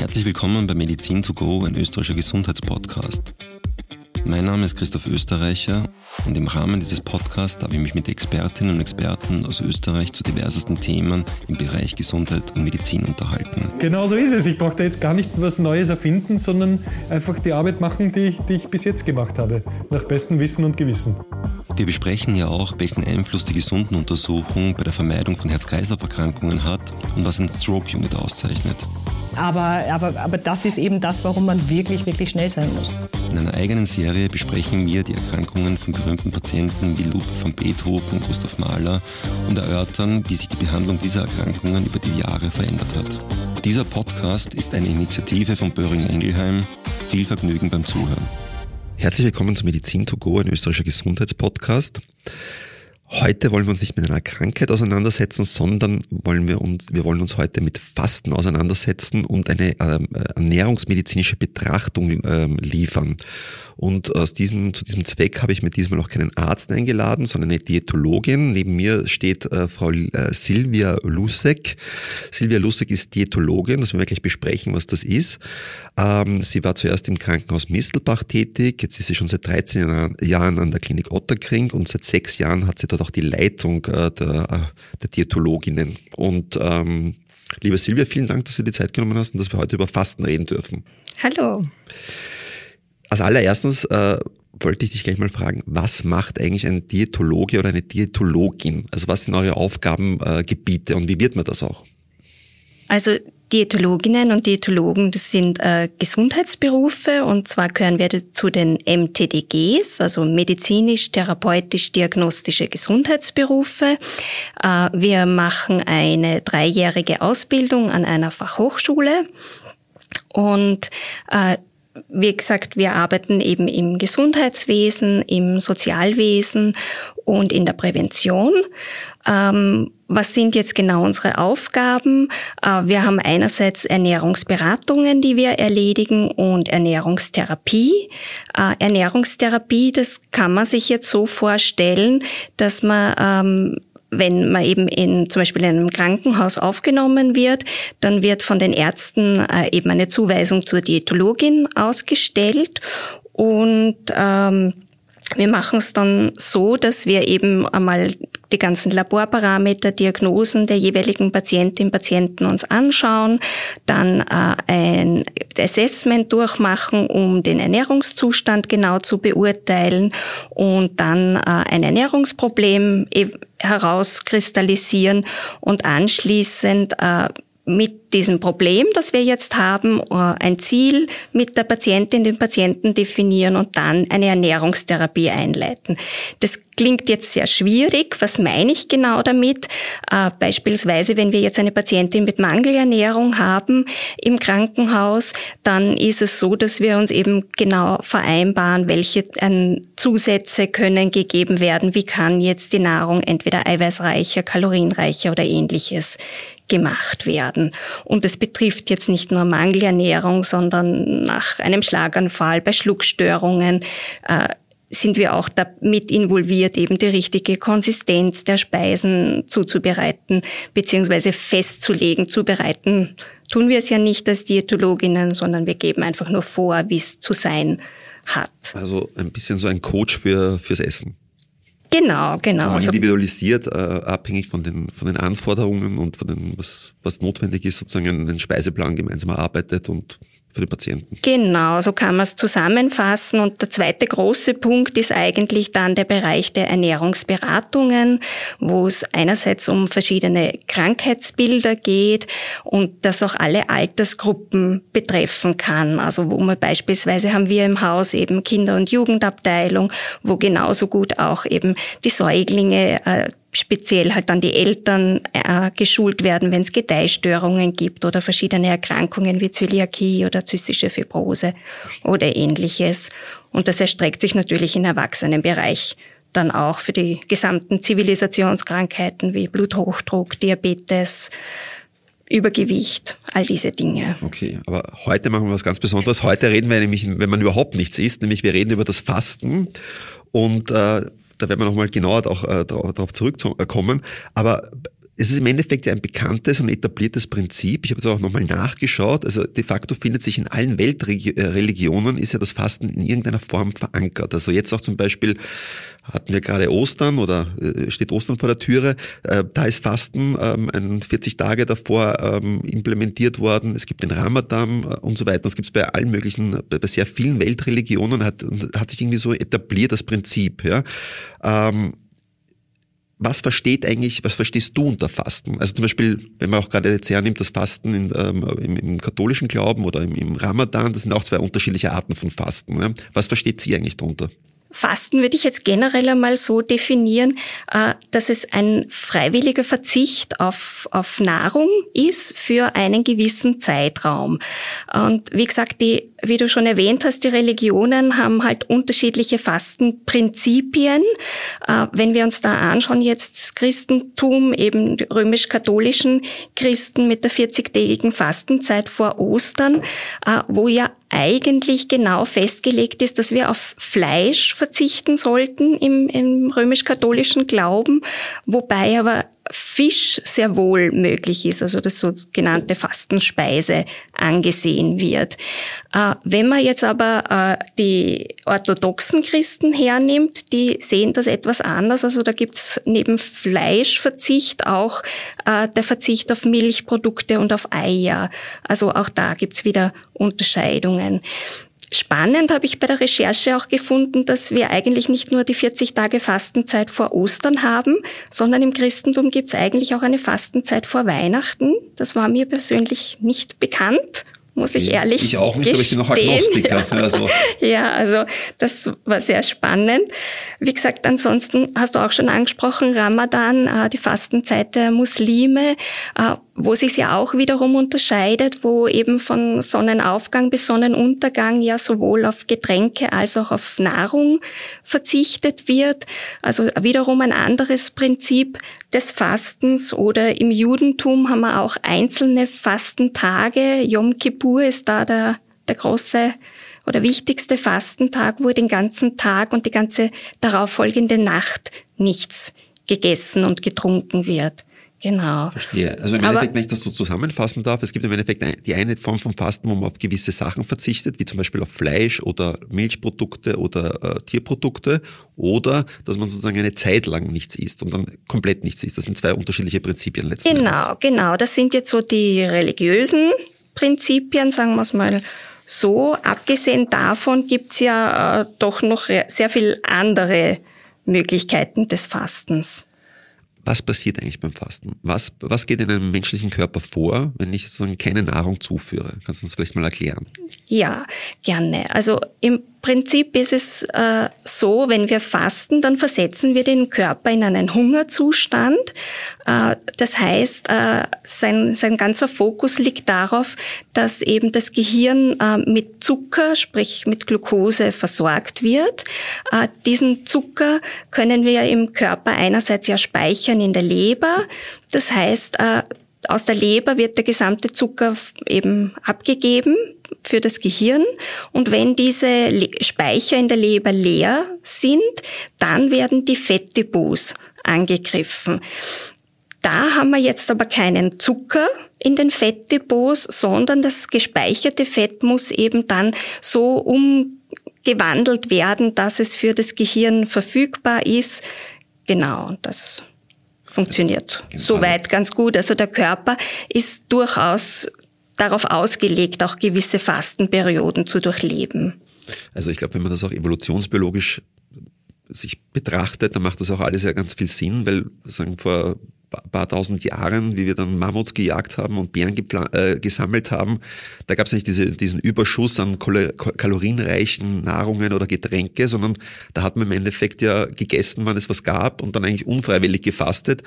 Herzlich willkommen bei Medizin to go, ein österreichischer Gesundheitspodcast. Mein Name ist Christoph Österreicher und im Rahmen dieses Podcasts darf ich mich mit Expertinnen und Experten aus Österreich zu diversesten Themen im Bereich Gesundheit und Medizin unterhalten. Genau so ist es. Ich brauche da jetzt gar nicht was Neues erfinden, sondern einfach die Arbeit machen, die ich, die ich bis jetzt gemacht habe, nach bestem Wissen und Gewissen. Wir besprechen ja auch, welchen Einfluss die Gesundenuntersuchung bei der Vermeidung von Herz-Kreislauf-Erkrankungen hat und was ein Stroke-Unit auszeichnet. Aber, aber, aber das ist eben das, warum man wirklich, wirklich schnell sein muss. In einer eigenen Serie besprechen wir die Erkrankungen von berühmten Patienten wie Ludwig van Beethoven, und Gustav Mahler und erörtern, wie sich die Behandlung dieser Erkrankungen über die Jahre verändert hat. Dieser Podcast ist eine Initiative von Böhringer Ingelheim. Viel Vergnügen beim Zuhören. Herzlich willkommen zu Medizin to go, ein österreichischer Gesundheitspodcast. Heute wollen wir uns nicht mit einer Krankheit auseinandersetzen, sondern wollen wir uns, wir wollen uns heute mit Fasten auseinandersetzen und eine ähm, ernährungsmedizinische Betrachtung ähm, liefern. Und aus diesem, zu diesem Zweck habe ich mir diesmal auch keinen Arzt eingeladen, sondern eine Diätologin. Neben mir steht äh, Frau äh, Silvia Lusek. Silvia Lusek ist Diätologin, das werden wir gleich besprechen, was das ist. Ähm, sie war zuerst im Krankenhaus Mistelbach tätig, jetzt ist sie schon seit 13 Jahren an der Klinik Otterkring und seit sechs Jahren hat sie dort auch die Leitung äh, der, äh, der Diätologinnen. Und ähm, liebe Silvia, vielen Dank, dass du dir die Zeit genommen hast und dass wir heute über Fasten reden dürfen. Hallo. Als allererstens äh, wollte ich dich gleich mal fragen, was macht eigentlich ein Diätologe oder eine Diätologin? Also was sind eure Aufgabengebiete äh, und wie wird man das auch? Also Diätologinnen und Diätologen, das sind äh, Gesundheitsberufe und zwar gehören wir zu den MTDGs, also medizinisch-therapeutisch-diagnostische Gesundheitsberufe. Äh, wir machen eine dreijährige Ausbildung an einer Fachhochschule und äh, wie gesagt, wir arbeiten eben im Gesundheitswesen, im Sozialwesen und in der Prävention. Ähm, was sind jetzt genau unsere Aufgaben? Äh, wir haben einerseits Ernährungsberatungen, die wir erledigen und Ernährungstherapie. Äh, Ernährungstherapie, das kann man sich jetzt so vorstellen, dass man ähm, wenn man eben in zum Beispiel in einem Krankenhaus aufgenommen wird, dann wird von den Ärzten äh, eben eine Zuweisung zur Diätologin ausgestellt und ähm, wir machen es dann so, dass wir eben einmal die ganzen Laborparameter, Diagnosen der jeweiligen Patientin, Patienten uns anschauen, dann äh, ein Assessment durchmachen, um den Ernährungszustand genau zu beurteilen und dann äh, ein Ernährungsproblem e-, herauskristallisieren und anschließend äh, mit diesem Problem, das wir jetzt haben, äh, ein Ziel mit der Patientin, den Patienten definieren und dann eine Ernährungstherapie einleiten. Das klingt jetzt sehr schwierig. Was meine ich genau damit? Äh, beispielsweise, wenn wir jetzt eine Patientin mit Mangelernährung haben im Krankenhaus, dann ist es so, dass wir uns eben genau vereinbaren, welche ähm, Zusätze können gegeben werden. Wie kann jetzt die Nahrung entweder eiweißreicher, kalorienreicher oder ähnliches gemacht werden. Und es betrifft jetzt nicht nur Mangelernährung, sondern nach einem Schlaganfall, bei Schluckstörungen, äh, sind wir auch damit involviert, eben die richtige Konsistenz der Speisen zuzubereiten, beziehungsweise festzulegen, zubereiten. Tun wir es ja nicht als Diätologinnen, sondern wir geben einfach nur vor, wie es zu sein hat. Also ein bisschen so ein Coach für, fürs Essen. Genau, genau. Also individualisiert, äh, abhängig von den, von den Anforderungen und von dem, was, was notwendig ist, sozusagen einen Speiseplan gemeinsam erarbeitet und für den Patienten. Genau, so kann man es zusammenfassen. Und der zweite große Punkt ist eigentlich dann der Bereich der Ernährungsberatungen, wo es einerseits um verschiedene Krankheitsbilder geht und das auch alle Altersgruppen betreffen kann. Also wo man beispielsweise haben wir im Haus eben Kinder- und Jugendabteilung, wo genauso gut auch eben die Säuglinge äh, speziell halt dann die Eltern äh, geschult werden, wenn es Gedeihstörungen gibt oder verschiedene Erkrankungen wie Zöliakie oder zystische Fibrose oder ähnliches. Und das erstreckt sich natürlich im Erwachsenenbereich dann auch für die gesamten Zivilisationskrankheiten wie Bluthochdruck, Diabetes, Übergewicht, all diese Dinge. Okay, aber heute machen wir was ganz Besonderes. Heute reden wir nämlich, wenn man überhaupt nichts isst, nämlich wir reden über das Fasten. Und äh, da werden wir nochmal genauer auch, äh, darauf zurückkommen. Aber es ist im Endeffekt ja ein bekanntes und etabliertes Prinzip. Ich habe es auch nochmal nachgeschaut. Also de facto findet sich in allen Weltreligionen ist ja das Fasten in irgendeiner Form verankert. Also jetzt auch zum Beispiel hatten wir gerade Ostern oder äh, steht Ostern vor der Türe. Äh, da ist Fasten ähm, 40 Tage davor ähm, implementiert worden. Es gibt den Ramadan äh, und so weiter. Das gibt es bei allen möglichen, bei sehr vielen Weltreligionen hat, hat sich irgendwie so etabliert das Prinzip. Ja. Ähm, was versteht eigentlich, was verstehst du unter Fasten? Also zum Beispiel, wenn man auch gerade jetzt hernimmt, das Fasten in, ähm, im, im, katholischen Glauben oder im, im, Ramadan, das sind auch zwei unterschiedliche Arten von Fasten. Ne? Was versteht sie eigentlich darunter? Fasten würde ich jetzt generell einmal so definieren, äh, dass es ein freiwilliger Verzicht auf, auf Nahrung ist für einen gewissen Zeitraum. Und wie gesagt, die, wie du schon erwähnt hast, die Religionen haben halt unterschiedliche Fastenprinzipien. Äh, wenn wir uns da anschauen, jetzt das Christentum, eben die römisch-katholischen Christen mit der 40-tägigen Fastenzeit vor Ostern, äh, wo ja eigentlich genau festgelegt ist, dass wir auf Fleisch verzichten sollten im, im römisch-katholischen Glauben, wobei aber Fisch sehr wohl möglich ist, also das sogenannte Fastenspeise angesehen wird. Äh, wenn man jetzt aber äh, die orthodoxen Christen hernimmt, die sehen das etwas anders. Also da gibt's neben Fleischverzicht auch äh, der Verzicht auf Milchprodukte und auf Eier. Also auch da gibt's wieder Unterscheidungen. Spannend habe ich bei der Recherche auch gefunden, dass wir eigentlich nicht nur die 40 Tage Fastenzeit vor Ostern haben, sondern im Christentum gibt es eigentlich auch eine Fastenzeit vor Weihnachten. Das war mir persönlich nicht bekannt muss ich ehrlich Ich auch nicht, gestehen. aber ich bin noch Agnostiker. Also. ja, also das war sehr spannend. Wie gesagt, ansonsten hast du auch schon angesprochen, Ramadan, äh, die Fastenzeit der Muslime, äh, wo sich ja auch wiederum unterscheidet, wo eben von Sonnenaufgang bis Sonnenuntergang ja sowohl auf Getränke als auch auf Nahrung verzichtet wird. Also wiederum ein anderes Prinzip des Fastens oder im Judentum haben wir auch einzelne Fastentage. Yom Kippur ist da der, der große oder wichtigste Fastentag, wo den ganzen Tag und die ganze darauffolgende Nacht nichts gegessen und getrunken wird. Genau. Verstehe. Also im Endeffekt, wenn ich das so zusammenfassen darf, es gibt im Endeffekt die eine Form von Fasten, wo man auf gewisse Sachen verzichtet, wie zum Beispiel auf Fleisch oder Milchprodukte oder äh, Tierprodukte, oder dass man sozusagen eine Zeit lang nichts isst und dann komplett nichts isst. Das sind zwei unterschiedliche Prinzipien letztendlich. Genau, Endes. genau. Das sind jetzt so die religiösen Prinzipien, sagen wir es mal so. Abgesehen davon gibt's ja äh, doch noch sehr viel andere Möglichkeiten des Fastens was passiert eigentlich beim Fasten? Was, was geht in einem menschlichen Körper vor, wenn ich sozusagen keine Nahrung zuführe? Kannst du uns vielleicht mal erklären? Ja, gerne. Also im Prinzip ist es äh, so, wenn wir fasten, dann versetzen wir den Körper in einen Hungerzustand. Äh, das heißt, äh, sein, sein ganzer Fokus liegt darauf, dass eben das Gehirn äh, mit Zucker, sprich mit Glucose versorgt wird. Äh, diesen Zucker können wir im Körper einerseits ja speichern in der Leber. Das heißt, äh, aus der Leber wird der gesamte Zucker eben abgegeben für das Gehirn. Und wenn diese Speicher in der Leber leer sind, dann werden die Fettdepots angegriffen. Da haben wir jetzt aber keinen Zucker in den Fettdepots, sondern das gespeicherte Fett muss eben dann so umgewandelt werden, dass es für das Gehirn verfügbar ist. Genau, das funktioniert genau. soweit ganz gut. Also der Körper ist durchaus darauf ausgelegt, auch gewisse Fastenperioden zu durchleben. Also ich glaube, wenn man das auch evolutionsbiologisch sich betrachtet, dann macht das auch alles ja ganz viel Sinn, weil sagen vor paar tausend Jahren, wie wir dann Mammuts gejagt haben und Bären äh, gesammelt haben, da gab es nicht diese, diesen Überschuss an kalorienreichen Nahrungen oder Getränke, sondern da hat man im Endeffekt ja gegessen, wann es was gab und dann eigentlich unfreiwillig gefastet.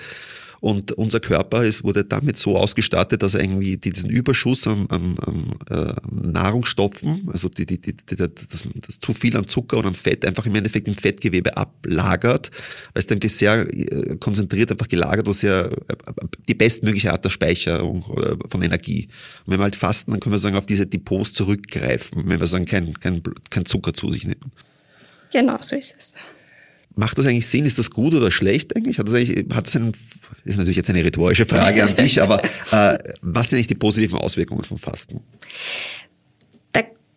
Und unser Körper ist, wurde damit so ausgestattet, dass er irgendwie diesen Überschuss an, an, an äh, Nahrungsstoffen, also die, die, die, das, das zu viel an Zucker und an Fett einfach im Endeffekt im Fettgewebe ablagert, weil es dann sehr äh, konzentriert einfach gelagert und sehr äh, die bestmögliche Art der Speicherung von Energie. Und wenn wir halt fasten, dann können wir sagen, auf diese Depots zurückgreifen, wenn wir sagen, kein, kein, kein Zucker zu sich nehmen. Genau, so ist es. Macht das eigentlich Sinn? Ist das gut oder schlecht eigentlich? Hat das eigentlich, hat das einen, ist natürlich jetzt eine rhetorische Frage an dich, aber äh, was sind eigentlich die positiven Auswirkungen vom Fasten?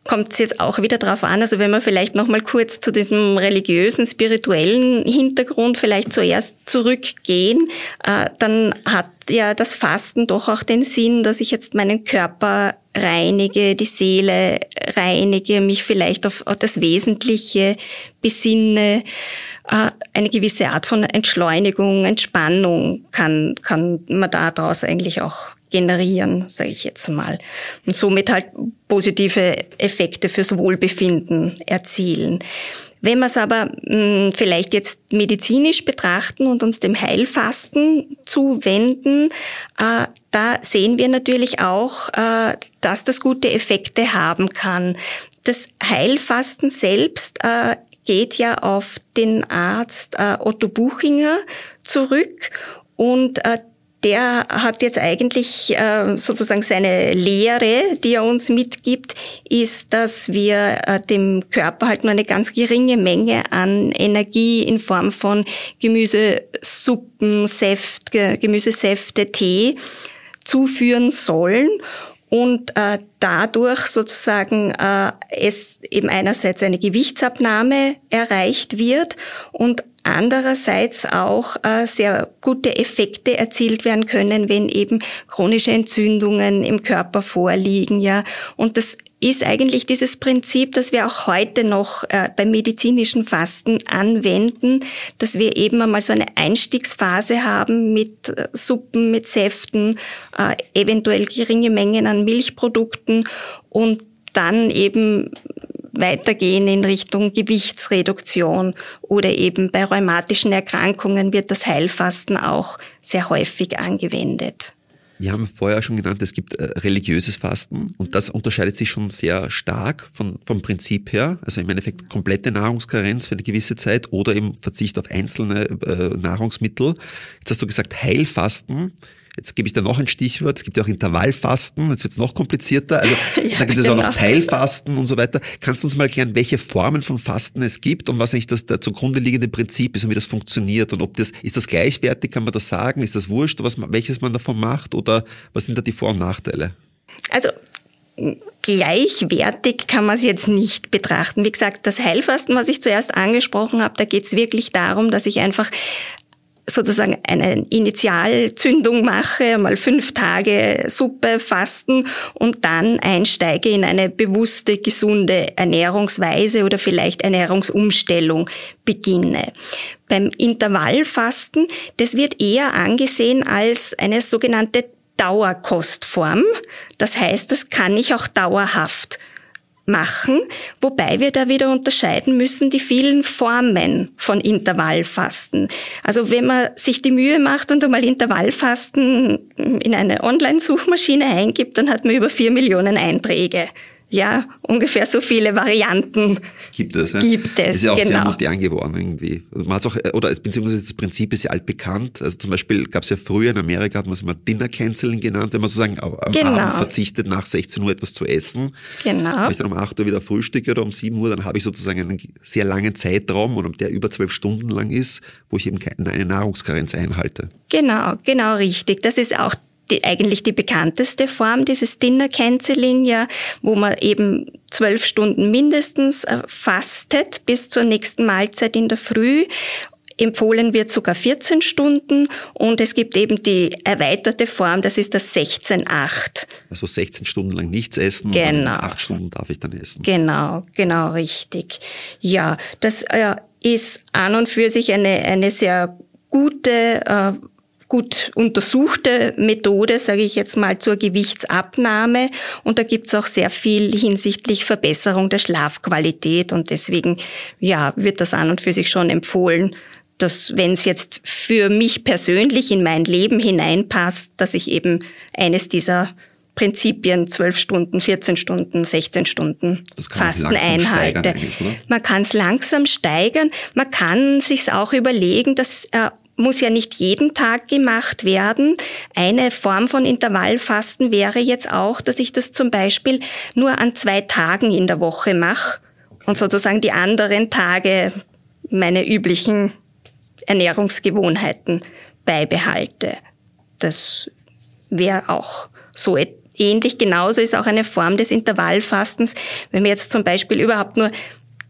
Kommt es jetzt auch wieder drauf an. Also wenn wir vielleicht noch mal kurz zu diesem religiösen, spirituellen Hintergrund vielleicht zuerst zurückgehen, äh, dann hat ja das Fasten doch auch den Sinn, dass ich jetzt meinen Körper reinige, die Seele reinige, mich vielleicht auf, auf das Wesentliche besinne. Äh, eine gewisse Art von Entschleunigung, Entspannung kann, kann man daraus eigentlich auch generieren, sage ich jetzt mal. Und somit halt positive Effekte fürs Wohlbefinden erzielen. Wenn wir es aber mh, hm, vielleicht jetzt medizinisch betrachten und uns dem Heilfasten zuwenden, äh, da sehen wir natürlich auch, äh, dass das gute Effekte haben kann. Das Heilfasten selbst äh, geht ja auf den Arzt äh, Otto Buchinger zurück und äh, der hat jetzt eigentlich äh, sozusagen seine Lehre, die er uns mitgibt, ist, dass wir äh, dem Körper halt nur eine ganz geringe Menge an Energie in Form von Gemüsesuppen, Säft, Gemüsesäfte, Tee zuführen sollen. Und äh, dadurch sozusagen äh, es eben einerseits eine Gewichtsabnahme erreicht wird und andererseits auch äh, sehr gute Effekte erzielt werden können, wenn eben chronische Entzündungen im Körper vorliegen, ja. Und das ist eigentlich dieses Prinzip, das wir auch heute noch äh, beim medizinischen Fasten anwenden, dass wir eben einmal so eine Einstiegsphase haben mit äh, Suppen, mit Säften, äh, eventuell geringe Mengen an Milchprodukten und dann eben weitergehen in Richtung Gewichtsreduktion oder eben bei rheumatischen Erkrankungen wird das Heilfasten auch sehr häufig angewendet. Wir haben vorher schon genannt, es gibt äh, religiöses Fasten und das unterscheidet sich schon sehr stark von, vom Prinzip her. Also im Endeffekt komplette Nahrungskarenz für eine gewisse Zeit oder eben Verzicht auf einzelne äh, Nahrungsmittel. Jetzt hast du gesagt Heilfasten. Jetzt gebe ich da noch ein Stichwort. Es gibt ja auch Intervallfasten. Jetzt wird es noch komplizierter. Also ja, da gibt es genau. auch noch genau. Teilfasten und so weiter. Kannst du uns mal erklären, welche Formen von Fasten es gibt und was eigentlich das, das zugrunde liegende Prinzip ist und wie das funktioniert und ob das, ist das gleichwertig, kann man das sagen? Ist das wurscht, was, welches man davon macht oder was sind da die Vor- und Nachteile? Also gleichwertig kann man es jetzt nicht betrachten. Wie gesagt, das Heilfasten, was ich zuerst angesprochen habe, da geht es wirklich darum, dass ich einfach sozusagen eine Initialzündung mache, mal fünf Tage Suppe fasten und dann einsteige in eine bewusste, gesunde Ernährungsweise oder vielleicht Ernährungsumstellung beginne. Beim Intervallfasten, das wird eher angesehen als eine sogenannte Dauerkostform. Das heißt, das kann ich auch dauerhaft machen, wobei wir da wieder unterscheiden müssen die vielen Formen von Intervallfasten. Also wenn man sich die Mühe macht und einmal Intervallfasten in eine Online-Suchmaschine eingibt, dann hat man über vier Millionen Einträge ja, ungefähr so viele Varianten gibt es. Ja? Gibt es, ist ja auch genau. sehr modern geworden irgendwie. Also man hat's auch, oder beziehungsweise das Prinzip ist ja altbekannt. Also zum Beispiel gab es ja früher in Amerika, hat man es immer Dinner Canceling genannt, wenn man sozusagen am genau. Abend verzichtet, nach 16 Uhr etwas zu essen. Genau. Wenn ich dann um 8 Uhr wieder frühstücke oder um 7 Uhr, dann habe ich sozusagen einen sehr langen Zeitraum und der über zwölf Stunden lang ist, wo ich eben keine Nahrungskarenz einhalte. Genau, genau richtig. Das ist auch die, eigentlich die bekannteste Form dieses Dinner Canceling, ja, wo man eben zwölf Stunden mindestens äh, fastet bis zur nächsten Mahlzeit in der Früh Empfohlen wird sogar 14 Stunden und es gibt eben die erweiterte Form, das ist das 16-8. Also 16 Stunden lang nichts essen genau. und 8 Stunden darf ich dann essen. Genau, genau richtig. Ja, das äh, ist an und für sich eine, eine sehr gute äh, gut untersuchte Methode, sage ich jetzt mal, zur Gewichtsabnahme. Und da gibt's auch sehr viel hinsichtlich Verbesserung der Schlafqualität. Und deswegen ja, wird das an und für sich schon empfohlen, dass wenn es jetzt für mich persönlich in mein Leben hineinpasst, dass ich eben eines dieser Prinzipien, 12 Stunden, 14 Stunden, 16 Stunden Fasten einhalte. Man kann es langsam steigern. Man kann sich auch überlegen, dass äh, muss ja nicht jeden Tag gemacht werden. Eine Form von Intervallfasten wäre jetzt auch, dass ich das zum Beispiel nur an zwei Tagen in der Woche mache und sozusagen die anderen Tage meine üblichen Ernährungsgewohnheiten beibehalte. Das wäre auch so ähnlich. Genauso ist auch eine Form des Intervallfastens, wenn man jetzt zum Beispiel überhaupt nur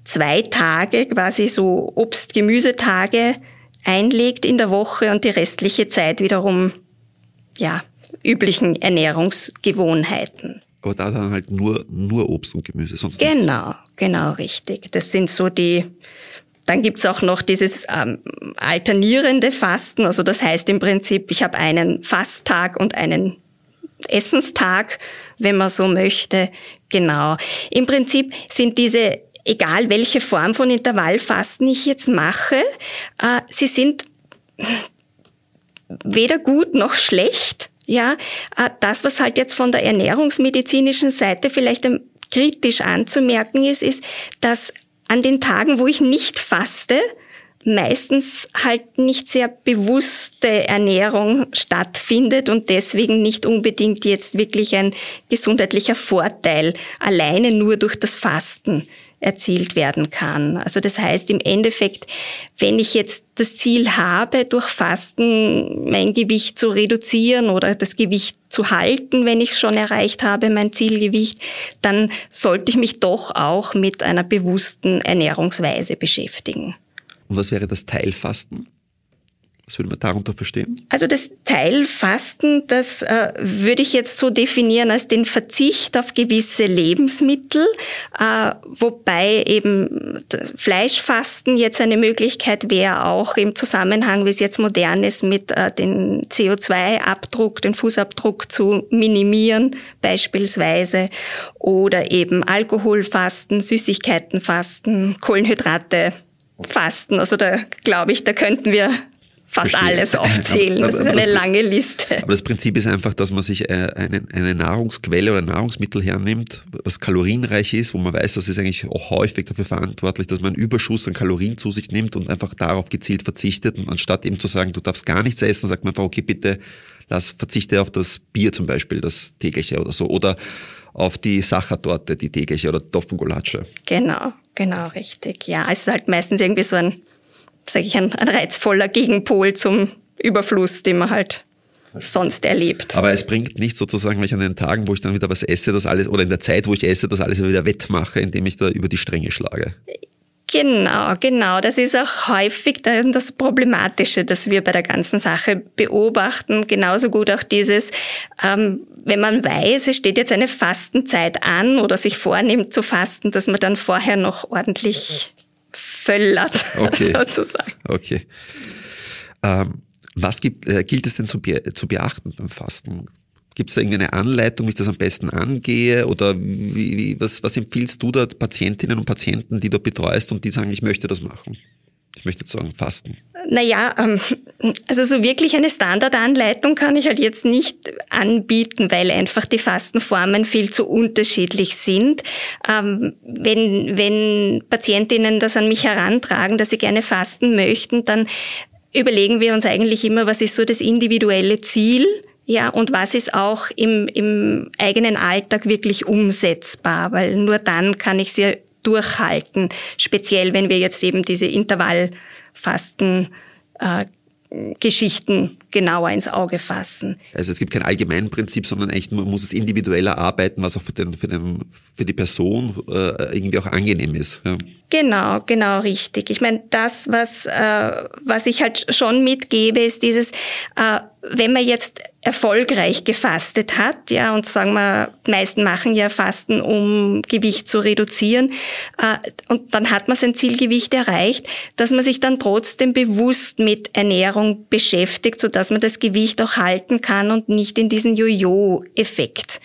zwei Tage, quasi so Obst-Gemüsetage einlegt in der Woche und die restliche Zeit wiederum, ja, üblichen Ernährungsgewohnheiten. Aber da dann halt nur, nur Obst und Gemüse, sonst Genau, nichts. genau, richtig. Das sind so die, dann gibt's auch noch dieses ähm, alternierende Fasten. Also das heißt im Prinzip, ich habe einen Fasttag und einen Essenstag, wenn man so möchte. Genau. Im Prinzip sind diese, egal welche Form von Intervallfasten ich jetzt mache, äh, sie sind weder gut noch schlecht. Ja, äh, das, was halt jetzt von der ernährungsmedizinischen Seite vielleicht kritisch anzumerken ist, ist, dass an den Tagen, wo ich nicht faste, meistens halt nicht sehr bewusste Ernährung stattfindet und deswegen nicht unbedingt jetzt wirklich ein gesundheitlicher Vorteil alleine nur durch das Fasten erzielt werden kann. Also das heißt im Endeffekt, wenn ich jetzt das Ziel habe, durch Fasten mein Gewicht zu reduzieren oder das Gewicht zu halten, wenn ich schon erreicht habe, mein Zielgewicht, dann sollte ich mich doch auch mit einer bewussten Ernährungsweise beschäftigen. Und was wäre das Teilfasten? Was würde man darunter verstehen? Also das Teilfasten, das äh, würde ich jetzt so definieren als den Verzicht auf gewisse Lebensmittel, äh, wobei eben Fleischfasten jetzt eine Möglichkeit wäre, auch im Zusammenhang, wie es jetzt modern ist, mit äh, dem CO2-Abdruck, den Fußabdruck zu minimieren beispielsweise, oder eben Alkoholfasten, Süßigkeitenfasten, Kohlenhydrate Fasten. Also da glaube ich, da könnten wir fast Verstehe. alles aufzählen. Das ist eine lange Liste. Aber das Prinzip ist einfach, dass man sich äh, eine, eine Nahrungsquelle oder Nahrungsmittel hernimmt, was kalorienreich ist, wo man weiß, das ist eigentlich auch häufig dafür verantwortlich, dass man einen Überschuss an Kalorien zu sich nimmt und einfach darauf gezielt verzichtet. Und anstatt eben zu sagen, du darfst gar nichts essen, sagt man einfach, okay, bitte lass, verzichte auf das Bier zum Beispiel, das tägliche oder so. Oder auf die Sachertorte, die tägliche oder Topfengulatsche. Genau, genau, richtig. Ja, es ist halt meistens irgendwie so ein sage ich, ein, ein reizvoller Gegenpol zum Überfluss, den man halt sonst erlebt. Aber es bringt nicht sozusagen, wenn ich an den Tagen, wo ich dann wieder was esse, das alles, oder in der Zeit, wo ich esse, das alles wieder wettmache, indem ich da über die Stränge schlage. Genau, genau. Das ist auch häufig das Problematische, das wir bei der ganzen Sache beobachten. Genauso gut auch dieses, ähm, wenn man weiß, es steht jetzt eine Fastenzeit an oder sich vornimmt zu fasten, dass man dann vorher noch ordentlich völlert, okay. sozusagen. Okay. Ähm, was gibt, äh, gilt es denn zu, be zu beachten beim Fasten? Gibt es da irgendeine Anleitung, wie ich das am besten angehe? Oder wie, wie, was, was empfiehlst du da Patientinnen und Patienten, die du betreust und die sagen, ich möchte das machen? Ich möchte jetzt sagen, Fasten. Naja, ähm, also so wirklich eine Standardanleitung kann ich halt jetzt nicht anbieten, weil einfach die Fastenformen viel zu unterschiedlich sind. Ähm, wenn, wenn Patientinnen das an mich herantragen, dass sie gerne fasten möchten, dann überlegen wir uns eigentlich immer, was ist so das individuelle Ziel ja, und was ist auch im, im eigenen Alltag wirklich umsetzbar, weil nur dann kann ich sie durchhalten, speziell wenn wir jetzt eben diese Intervallfasten äh, Geschichten genauer ins Auge fassen. Also es gibt kein Allgemeinprinzip, sondern eigentlich man muss es individueller arbeiten, was auch für, den, für, den, für die Person äh, irgendwie auch angenehm ist. Ja. Genau, genau richtig. Ich meine, das, was, äh, was ich halt schon mitgebe, ist dieses, äh, wenn man jetzt erfolgreich gefastet hat, ja, und sagen wir, meisten machen ja Fasten, um Gewicht zu reduzieren, äh, und dann hat man sein Zielgewicht erreicht, dass man sich dann trotzdem bewusst mit Ernährung beschäftigt, so dass man das Gewicht auch halten kann und nicht in diesen Jojo-Effekt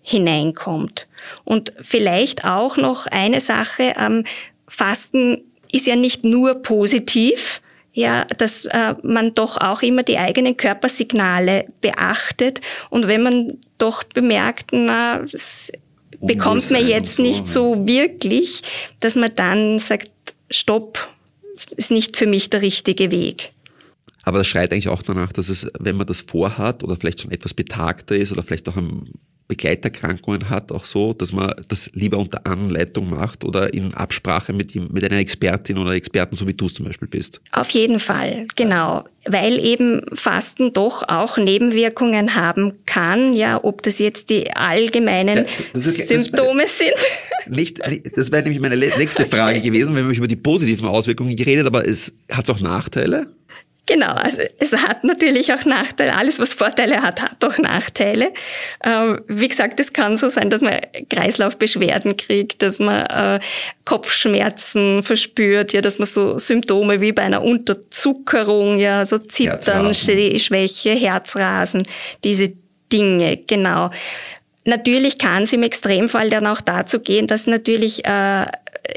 hineinkommt. Und vielleicht auch noch eine Sache, ähm, Fasten ist ja nicht nur positiv, ja, dass äh, man doch auch immer die eigenen Körpersignale beachtet und wenn man doch bemerkt, na, es bekommt man jetzt nicht so wirklich, dass man dann sagt, stopp, ist nicht für mich der richtige Weg. Aber das schreit eigentlich auch danach, dass es, wenn man das vorhat oder vielleicht schon etwas betagter ist oder vielleicht auch am Begleiterkrankungen hat, auch so, dass man das lieber unter Anleitung macht oder in Absprache mit, mit einer Expertin oder Experten, so wie du es zum Beispiel bist? Auf jeden Fall, genau. Weil eben Fasten doch auch Nebenwirkungen haben kann, ja, ob das jetzt die allgemeinen ja, ist, Symptome das, sind. Nicht, das wäre nämlich meine nächste Frage okay. gewesen, wenn wir über die positiven Auswirkungen geredet, aber es hat auch Nachteile? Genau, also es hat natürlich auch Nachteile. Alles, was Vorteile hat, hat auch Nachteile. Ähm, wie gesagt, es kann so sein, dass man Kreislaufbeschwerden kriegt, dass man äh, Kopfschmerzen verspürt, ja, dass man so Symptome wie bei einer Unterzuckerung, ja, so Zittern, Herzrasen. Schwäche, Herzrasen, diese Dinge, genau. Natürlich kann es im Extremfall dann auch dazu gehen, dass natürlich äh,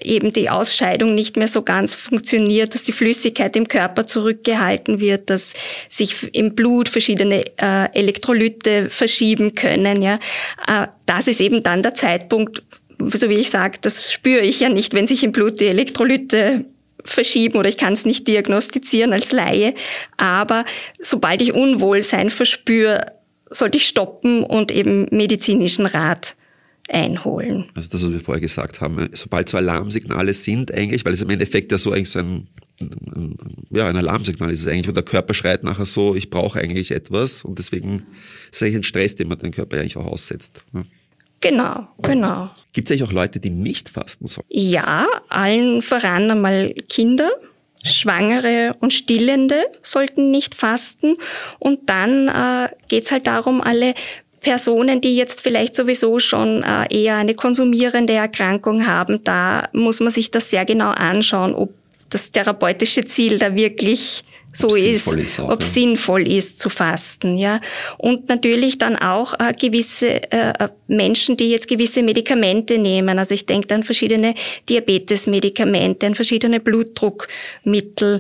eben die Ausscheidung nicht mehr so ganz funktioniert, dass die Flüssigkeit im Körper zurückgehalten wird, dass sich im Blut verschiedene äh, Elektrolyte verschieben können. Ja, äh, das ist eben dann der Zeitpunkt, so wie ich sage, das spüre ich ja nicht, wenn sich im Blut die Elektrolyte verschieben oder ich kann es nicht diagnostizieren als Laie. Aber sobald ich Unwohlsein verspüre, sollte ich stoppen und eben medizinischen Rat einholen. Also das, was wir vorher gesagt haben, sobald so Alarmsignale sind eigentlich, weil es im Endeffekt ja so eigentlich so ein, ja, ein Alarmsignal ist es eigentlich, wo der Körper schreit nachher so, ich brauche eigentlich etwas und deswegen ist es eigentlich ein Stress, den man den Körper eigentlich auch aussetzt. Ja. Genau, genau. Gibt es eigentlich auch Leute, die nicht fasten sollen? Ja, allen voran einmal Kinder. Schwangere und Stillende sollten nicht fasten. Und dann äh, geht halt darum, alle Personen, die jetzt vielleicht sowieso schon äh, eher eine konsumierende Erkrankung haben, da muss man sich das sehr genau anschauen, ob das therapeutische Ziel da wirklich so ob ist, ist auch, ob ja. sinnvoll ist zu fasten, ja. Und natürlich dann auch äh, gewisse äh, Menschen, die jetzt gewisse Medikamente nehmen. Also ich denke an verschiedene Diabetesmedikamente, an verschiedene Blutdruckmittel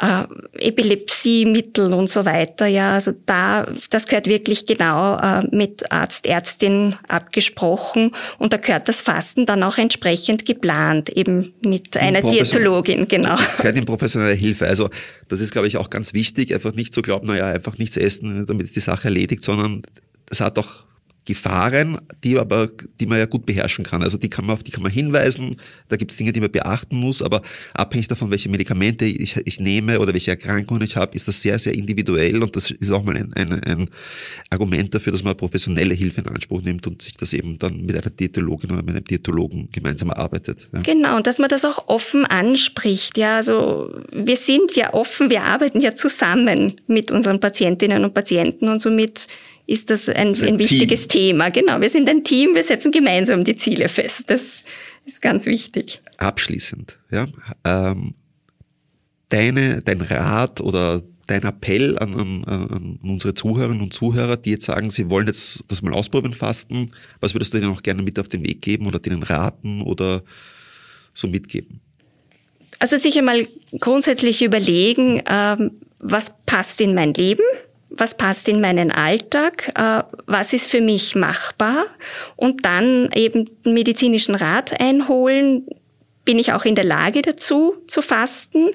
äh, Epilepsiemittel und so weiter. Ja, also da, das gehört wirklich genau äh, mit Arzt, Ärztin abgesprochen und da gehört das Fasten dann auch entsprechend geplant, eben mit in einer Diätologin, genau. Gehört in professionelle Hilfe. Also das ist, glaube ich, auch ganz wichtig, einfach nicht zu glauben, naja, einfach nichts essen, damit ist die Sache erledigt, sondern es hat auch Gefahren, die aber, die man ja gut beherrschen kann. Also die kann man, auf die kann man hinweisen. Da gibt es Dinge, die man beachten muss, aber abhängig davon, welche Medikamente ich, ich nehme oder welche Erkrankungen ich habe, ist das sehr, sehr individuell und das ist auch mal ein, ein, ein Argument dafür, dass man professionelle Hilfe in Anspruch nimmt und sich das eben dann mit einer Diätologin oder mit einem Diätologen gemeinsam erarbeitet. Ja. Genau, und dass man das auch offen anspricht. Ja, also wir sind ja offen, wir arbeiten ja zusammen mit unseren Patientinnen und Patienten und somit ist das ein, ein, ein wichtiges Team. Thema. Genau, wir sind ein Team, wir setzen gemeinsam die Ziele fest. Das ist ganz wichtig. Abschließend, ja, ähm, deine, dein Rat oder dein Appell an, an, an unsere Zuhörerinnen und Zuhörer, die jetzt sagen, sie wollen jetzt das mal ausprobieren, fasten, was würdest du denen auch gerne mit auf den Weg geben oder denen raten oder so mitgeben? Also sich einmal grundsätzlich überlegen, ähm, was passt in mein Leben, was passt in meinen Alltag, äh, was ist für mich machbar und dann eben medizinischen Rat einholen, bin ich auch in der Lage dazu zu fasten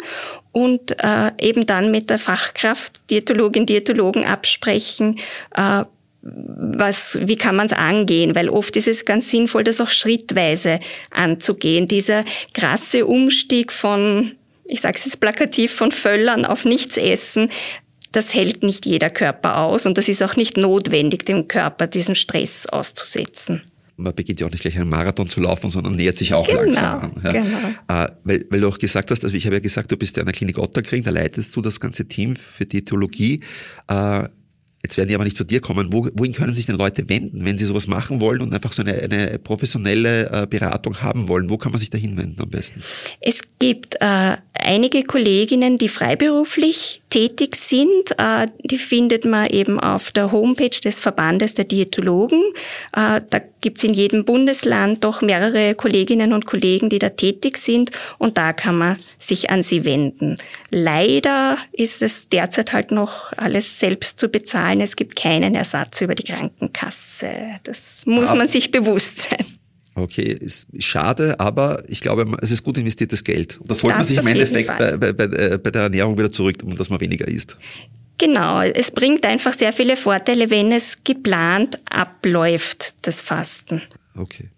und äh, eben dann mit der Fachkraft Diätologin, Diätologen absprechen, äh, was, wie kann man es angehen? Weil oft ist es ganz sinnvoll, das auch schrittweise anzugehen. Dieser krasse Umstieg von ich sage es jetzt plakativ, von Völlern auf nichts essen, das hält nicht jeder Körper aus und das ist auch nicht notwendig, dem Körper diesen Stress auszusetzen. Man beginnt ja auch nicht gleich einen Marathon zu laufen, sondern nähert sich auch genau, langsam an. Ja. Genau. Äh, weil, weil du auch gesagt hast, also ich habe ja gesagt, du bist ja an der Klinik Otterkring, da leitest du das ganze Team für die Theologie. Äh, Jetzt werden die aber nicht zu dir kommen. Wo, wohin können sich denn Leute wenden, wenn sie sowas machen wollen und einfach so eine, eine professionelle äh, Beratung haben wollen? Wo kann man sich da hinwenden am besten? Es gibt äh, einige Kolleginnen, die freiberuflich tätig sind. Äh, die findet man eben auf der Homepage des Verbandes der Diätologen. Äh, da gibt's in jedem Bundesland doch mehrere Kolleginnen und Kollegen, die da tätig sind und da kann man sich an sie wenden. Leider ist es derzeit halt noch alles selbst zu bezahlen. Es gibt keinen Ersatz über die Krankenkasse. Das muss man sich bewusst sein. Okay, ist schade, aber ich glaube, es ist gut investiertes Geld. Und das holt das man sich im Endeffekt bei, bei, bei, äh, bei der Ernährung wieder zurück, dass man weniger isst. Genau, es bringt einfach sehr viele Vorteile, wenn es geplant abläuft, das Fasten. Okay.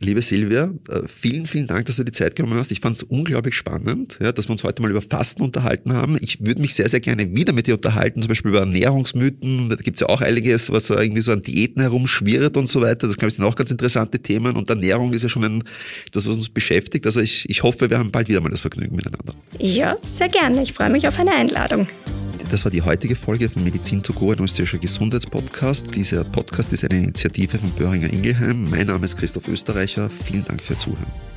Liebe Silvia, äh, vielen, vielen Dank, dass du die Zeit genommen hast. Ich fand es unglaublich spannend, ja, dass wir uns heute mal über Fasten unterhalten haben. Ich würde mich sehr, sehr gerne wieder mit dir unterhalten, zum Beispiel über Ernährungsmythen. Da gibt es ja auch einiges, was irgendwie so an Diäten herumschwirrt und so weiter. Das, glaube ich, sind auch ganz interessante Themen. Und Ernährung ist ja schon ein, das, was uns beschäftigt. Also ich, ich hoffe, wir haben bald wieder mal das Vergnügen miteinander. Ja, sehr gerne. Ich freue mich auf eine Einladung. Das war die heutige Folge von Medizin to go, ein österreichischer Gesundheitspodcast. Dieser Podcast ist eine Initiative von Böhringer Ingelheim. Mein Name ist Christoph Österreicher. Vielen Dank für Zuhören.